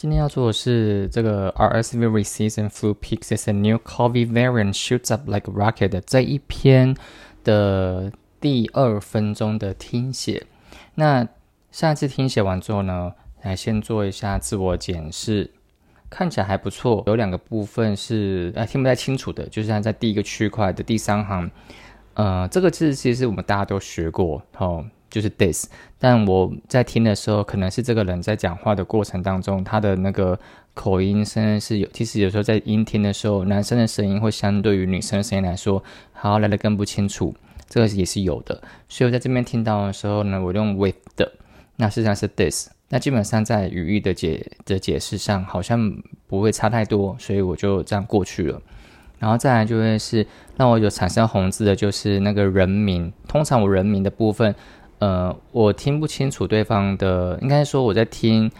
今天要做的是这个 RSV Season Flu Peaks as a new COVID variant shoots up like a rocket 这一篇的第二分钟的听写。那上一次听写完之后呢，来先做一下自我检视，看起来还不错。有两个部分是啊听不太清楚的，就是它在第一个区块的第三行，呃，这个字其实我们大家都学过，哦。就是 this，但我在听的时候，可能是这个人在讲话的过程当中，他的那个口音声是有，其实有时候在音听的时候，男生的声音会相对于女生的声音来说，好来的更不清楚，这个也是有的。所以我在这边听到的时候呢，我用 with 的，那实际上是 this，那基本上在语义的解的解释上好像不会差太多，所以我就这样过去了。然后再来就会是让我有产生红字的，就是那个人名，通常我人名的部分。呃，我听不清楚对方的，应该说我在听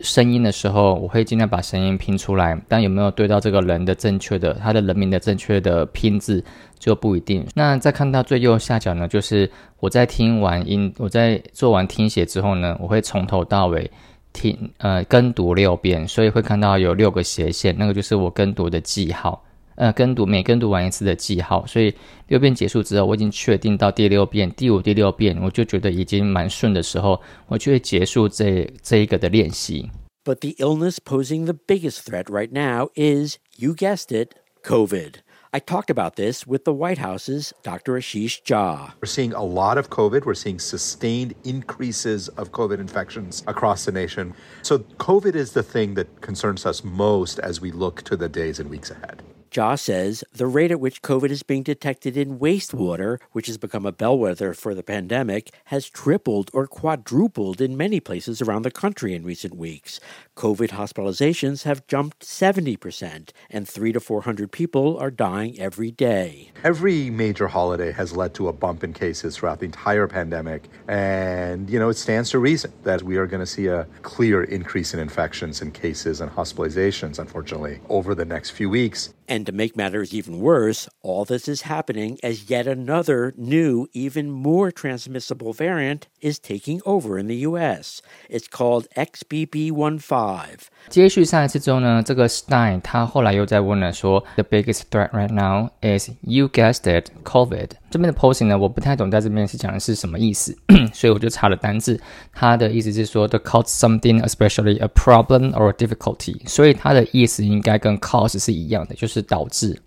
声音的时候，我会尽量把声音拼出来，但有没有对到这个人的正确的，他的人名的正确的拼字就不一定。那再看到最右下角呢，就是我在听完音，我在做完听写之后呢，我会从头到尾听，呃，跟读六遍，所以会看到有六个斜线，那个就是我跟读的记号。呃，跟读每跟读完一次的记号，所以六遍结束之后，我已经确定到第六遍、第五、第六遍，我就觉得已经蛮顺的时候，我就会结束这这一个的练习。But the illness posing the biggest threat right now is, you guessed it, COVID. I talked about this with the White House's Dr. Ashish Jha. We're seeing a lot of COVID. We're seeing sustained increases of COVID infections across the nation. So, COVID is the thing that concerns us most as we look to the days and weeks ahead. Jha says the rate at which COVID is being detected in wastewater, which has become a bellwether for the pandemic, has tripled or quadrupled in many places around the country in recent weeks. COVID hospitalizations have jumped 70%, and three to 400 people are dying every day. Every major holiday has led to a bump in cases throughout the entire pandemic. And, you know, it stands to reason that we are going to see a clear increase in infections and cases and hospitalizations, unfortunately, over the next few weeks. And to make matters even worse, all this is happening as yet another new, even more transmissible variant is taking over in the US. It's called XBB15. 接续上一次之后呢，这个 Stein 他后来又在问了说，The biggest threat right now is you guessed it, COVID。 这边的 posing 呢，我不太懂，在这边是讲的是什么意思，所以我就查了单字。它的意思是说，to cause something, especially a problem or a difficulty。所以它的意思应该跟 cause 是一样的，就是导致。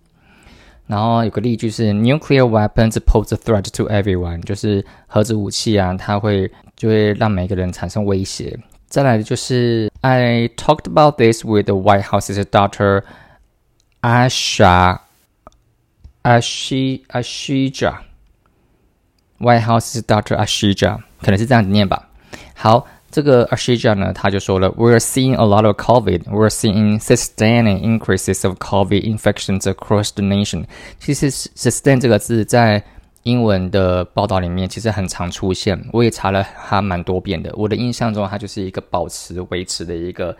然后有个例句是，nuclear weapons pose a threat to everyone，就是核子武器啊，它会就会让每个人产生威胁。再来的就是，I talked about this with the White House's Dr. Asha Ashi Ashija。White House's Dr. Ashija 可能是这样子念吧。好，这个 Ashija 呢，他就说了，We're seeing a lot of COVID. We're seeing sustained increases of COVID infections across the nation. 其实 sustain 这个字在英文的报道里面其实很常出现，我也查了它蛮多遍的。我的印象中，它就是一个保持、维持的一个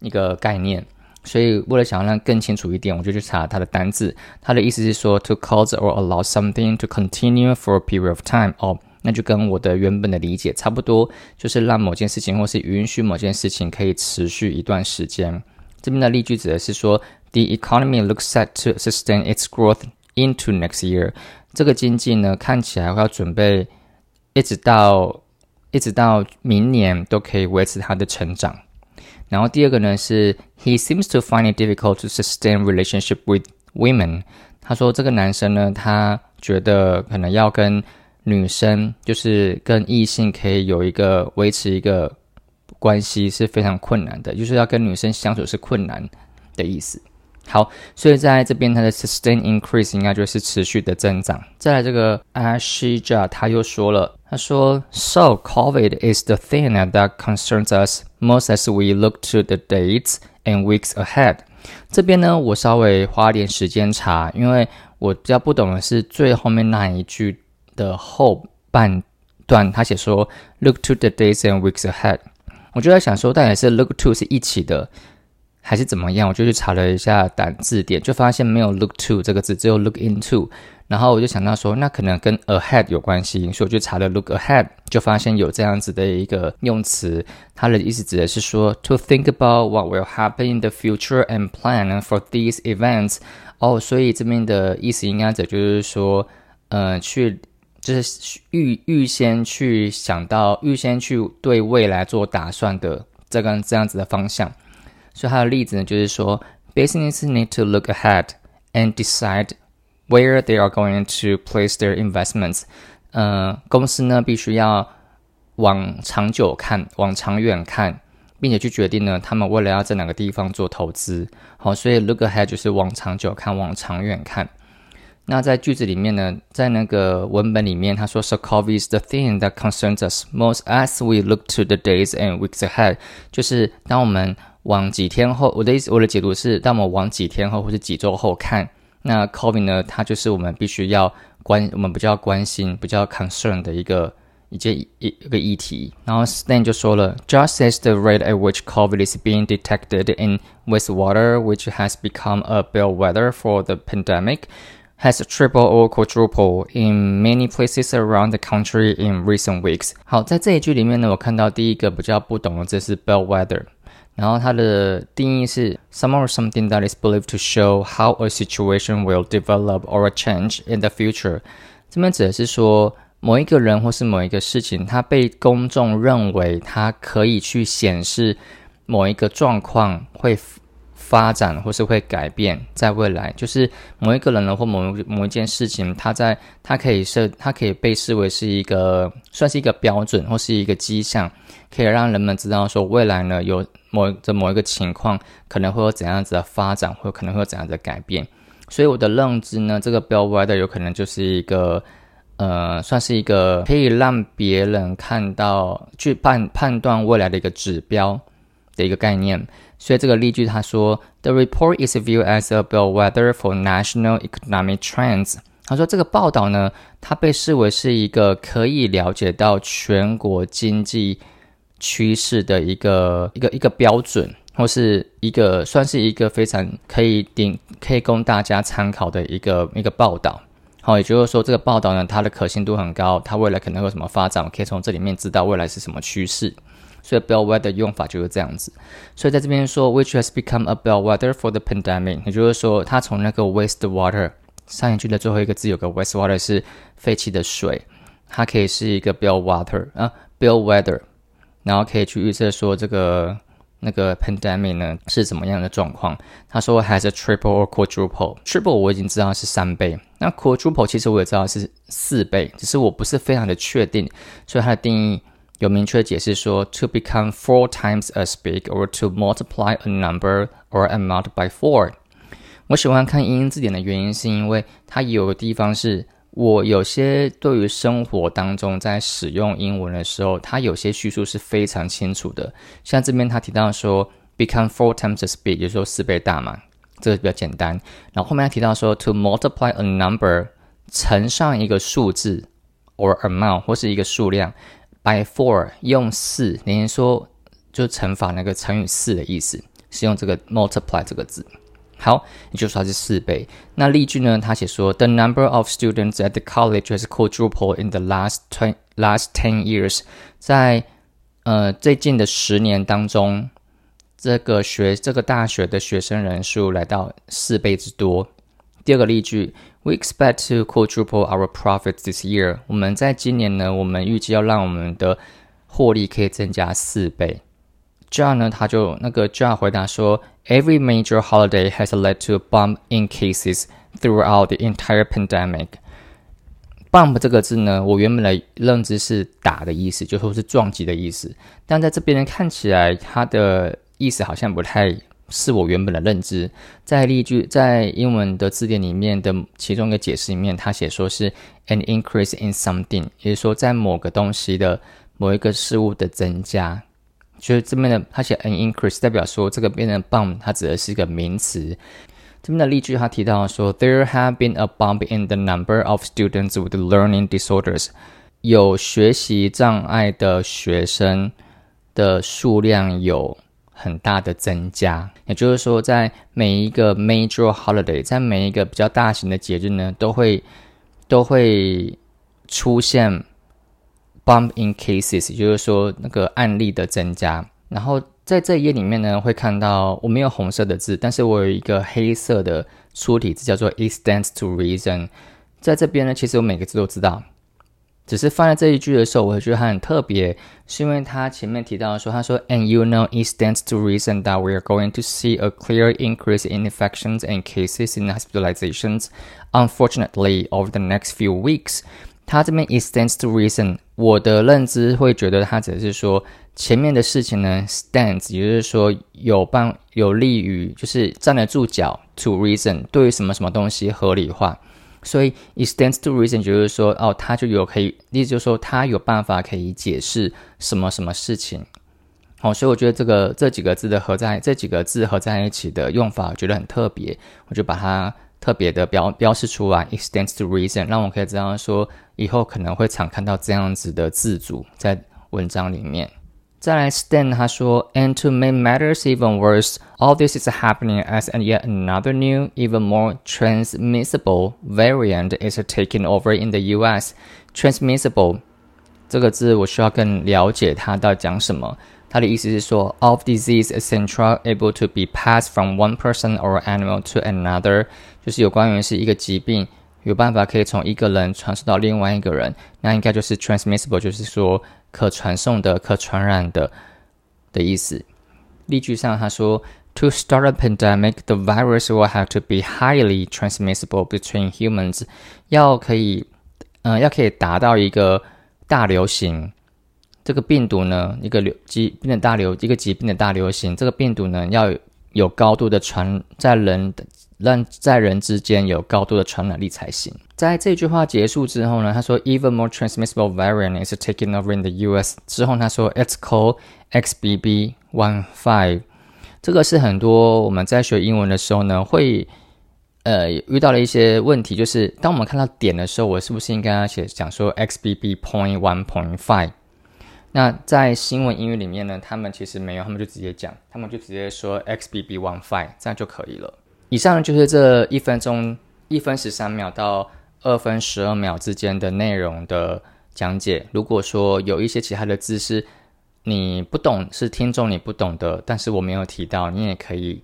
一个概念。所以，为了想要让更清楚一点，我就去查它的单字。它的意思是说，to cause or allow something to continue for a period of time。哦，那就跟我的原本的理解差不多，就是让某件事情或是允许某件事情可以持续一段时间。这边的例句指的是说，the economy looks set to sustain its growth into next year。这个经济呢，看起来要准备一直到一直到明年都可以维持它的成长。然后第二个呢是，He seems to find it difficult to sustain relationship with women。他说这个男生呢，他觉得可能要跟女生，就是跟异性可以有一个维持一个关系是非常困难的，就是要跟女生相处是困难的意思。好，所以在这边它的 sustain increase 应该就是持续的增长。再来这个 Ashija 他又说了，他说，So COVID is the thing that concerns us most as we look to the dates and weeks ahead。这边呢，我稍微花点时间查，因为我比较不懂的是最后面那一句的后半段，他写说 look to the days and weeks ahead。我就在想说，到底是 look to 是一起的。还是怎么样？我就去查了一下单字典，就发现没有 look to 这个字，只有 look into。然后我就想到说，那可能跟 ahead 有关系，所以我就查了 look ahead，就发现有这样子的一个用词，它的意思指的是说 to think about what will happen in the future and plan for these events。哦，所以这边的意思应该指就是说，呃，去就是预预先去想到，预先去对未来做打算的这个这样子的方向。所以它的例子呢，就是说，business need to look ahead and decide。Where they are going to place their investments？呃，公司呢必须要往长久看，往长远看，并且去决定呢，他们未来要在哪个地方做投资。好，所以 look ahead 就是往长久看，往长远看。那在句子里面呢，在那个文本里面，他说，So COVID is the thing that concerns us most as we look to the days and weeks ahead。就是当我们往几天后，我的意思，我的解读是，当我们往几天后或者几周后看。那 COVID 呢？它就是我们必须要关，我们比较关心、比较 concern 的一个一件一一个议题。然后 Stan 就说了，Just as the rate at which COVID is being detected in wastewater, which has become a bellwether for the pandemic, has tripled or quadrupled in many places around the country in recent weeks。好，在这一句里面呢，我看到第一个比较不懂的，这是 bellwether。 然后它的定义是 someone or something that is believed to show how a situation will develop or change in the future。这边指的是说某一个人或是某一个事情，它被公众认为它可以去显示某一个状况会 发展或是会改变在未来。就是某一个人呢或某某一件事情，它在它可以设，它可以被视为是一个算是一个标准或是一个迹象，可以让人们知道说未来呢有。某的某一个情况可能会有怎样子的发展，或可能会有怎样的改变，所以我的认知呢，这个 bellwether 有可能就是一个，呃，算是一个可以让别人看到去判判断未来的一个指标的一个概念。所以这个例句他说，The report is viewed as a bellwether for national economic trends。他说这个报道呢，它被视为是一个可以了解到全国经济。趋势的一个一个一个标准，或是一个算是一个非常可以顶可以供大家参考的一个一个报道。好，也就是说，这个报道呢，它的可信度很高，它未来可能会有什么发展，可以从这里面知道未来是什么趋势。所以，bellwether 的用法就是这样子。所以在这边说，which has become a bellwether for the pandemic，也就是说，它从那个 wastewater 上一句的最后一个字有个 wastewater 是废弃的水，它可以是一个 bellwether 啊，bellwether。然后可以去预测说这个那个 pandemic 呢是怎么样的状况。他说 has a triple or quadruple。triple 我已经知道是三倍，那 quadruple 其实我也知道是四倍，只是我不是非常的确定。所以它的定义有明确解释说 to become four times as big or to multiply a number or amount by four。我喜欢看英英字典的原因是因为它有个地方是。我有些对于生活当中在使用英文的时候，它有些叙述是非常清楚的。像这边他提到说，become four times as big，就是说四倍大嘛，这个比较简单。然后后面他提到说，to multiply a number，乘上一个数字，or amount，或是一个数量，by four，用四，等于说就乘法那个乘以四的意思，是用这个 multiply 这个字。好，也就是它是四倍。那例句呢？他写说，The number of students at the college has quadrupled in the last twen- last ten years。在呃最近的十年当中，这个学这个大学的学生人数来到四倍之多。第二个例句，We expect to quadruple our profits this year。我们在今年呢，我们预计要让我们的获利可以增加四倍。John 呢，他就那个 John 回答说，Every major holiday has led to bump in cases throughout the entire pandemic. Bump 这个字呢，我原本的认知是打的意思，就说是撞击的意思。但在这边呢，看起来它的意思好像不太是我原本的认知。在例句，在英文的字典里面的其中一个解释里面，它写说是 an increase in something，也就是说在某个东西的某一个事物的增加。就是这边的，它写 an increase，代表说这个变成 bump，它指的是一个名词。这边的例句，它提到说，there have been a bump in the number of students with learning disorders，有学习障碍的学生的数量有很大的增加。也就是说，在每一个 major holiday，在每一个比较大型的节日呢，都会都会出现 bump in cases，也就是说那个案例的增加。然后在这一页里面呢，会看到我没有红色的字，但是我有一个黑色的粗体字，叫做 extends to reason。在这边呢，其实我每个字都知道。只是放在这一句的时候，我会觉得它很特别，是因为它前面提到说，他说，and you know it stands to reason that we are going to see a clear increase in infections and cases in hospitalizations, unfortunately, over the next few weeks。它这边 it stands to reason，我的认知会觉得它只是说前面的事情呢，stands，也就是说有帮有利于，就是站得住脚，to reason，对于什么什么东西合理化。 所以 it stands to reason 就是说，哦，他就有可以，意思就是说，他有办法可以解释什么什么事情。好，所以我觉得这个这几个字的合在这几个字合在一起的用法，我觉得很特别，我就把它特别的标标示出来。，extends to reason，让我可以这样说，以后可能会常看到这样子的字组在文章里面。再来，Stan 他说，And to make matters even worse, all this is happening as yet another new, even more transmissible variant is taking over in the U.S. Transmissible 这个字我需要更了解它到底讲什么。它的意思是说，of disease is central able to be passed from one person or animal to another，就是有关于是一个疾病有办法可以从一个人传输到另外一个人，那应该就是 transmissible，就是说。 可传送的、可传染的的意思。例句上他说：“To start a pandemic, the virus will have to be highly transmissible between humans。”要可以，嗯，要可以达到一个大流行，这个病毒呢，一个流疾病的大流，一个疾病的大流行，这个病毒呢，要有高度的传在人的。让在人之间有高度的传染力才行。在这句话结束之后呢，他说，even more transmissible variant is taking over in the U.S. 之后他说，it's called XBB.1.5。这个是很多我们在学英文的时候呢，会呃遇到了一些问题，就是当我们看到点的时候，我是不是应该要写讲说 XBB.1.5？那在新闻英语里面呢，他们其实没有，他们就直接讲，他们就直接说 XBB.1.5，这样就可以了。以上就是这一分钟一分十三秒到二分十二秒之间的内容的讲解。如果说有一些其他的字是你不懂，是听众你不懂的，但是我没有提到，你也可以，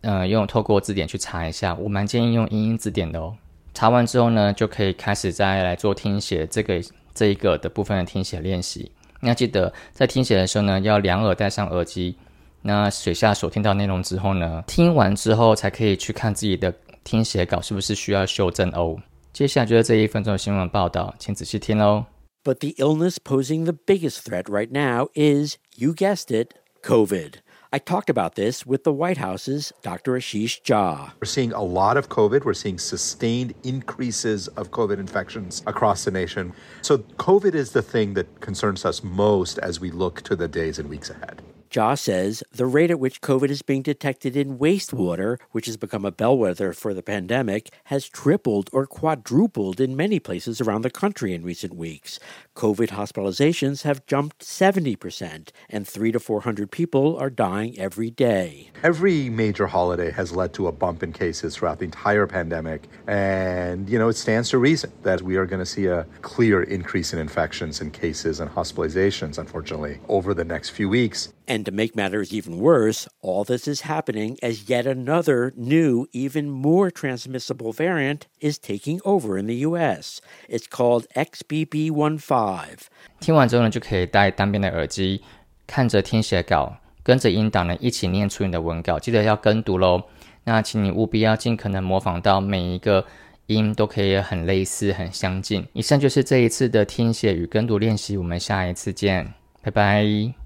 呃，用透过字典去查一下。我蛮建议用英英字典的哦。查完之后呢，就可以开始再来做听写这个这一个的部分的听写练习。你要记得在听写的时候呢，要两耳戴上耳机。那水下所听到内容之后呢？听完之后才可以去看自己的听写稿是不是需要修正哦。接下来就是这一分钟的新闻报道，请仔细听哦。But the illness posing the biggest threat right now is, you guessed it, COVID. I talked about this with the White House's Dr. Ashish Jha. We're seeing a lot of COVID. We're seeing sustained increases of COVID infections across the nation. So, COVID is the thing that concerns us most as we look to the days and weeks ahead. Jha says the rate at which COVID is being detected in wastewater, which has become a bellwether for the pandemic, has tripled or quadrupled in many places around the country in recent weeks. COVID hospitalizations have jumped 70%, and 3 to 400 people are dying every day. Every major holiday has led to a bump in cases throughout the entire pandemic, and you know, it stands to reason that we are going to see a clear increase in infections and cases and hospitalizations, unfortunately, over the next few weeks. And to make matters even worse, all this is happening as yet another new, even more transmissible variant is taking over in the US. It's called XBB.1.5. 听完之后呢，就可以戴单边的耳机，看着听写稿，跟着音档呢一起念出你的文稿，记得要跟读喽。那请你务必要尽可能模仿到每一个音都可以很类似、很相近。以上就是这一次的听写与跟读练习，我们下一次见，拜拜。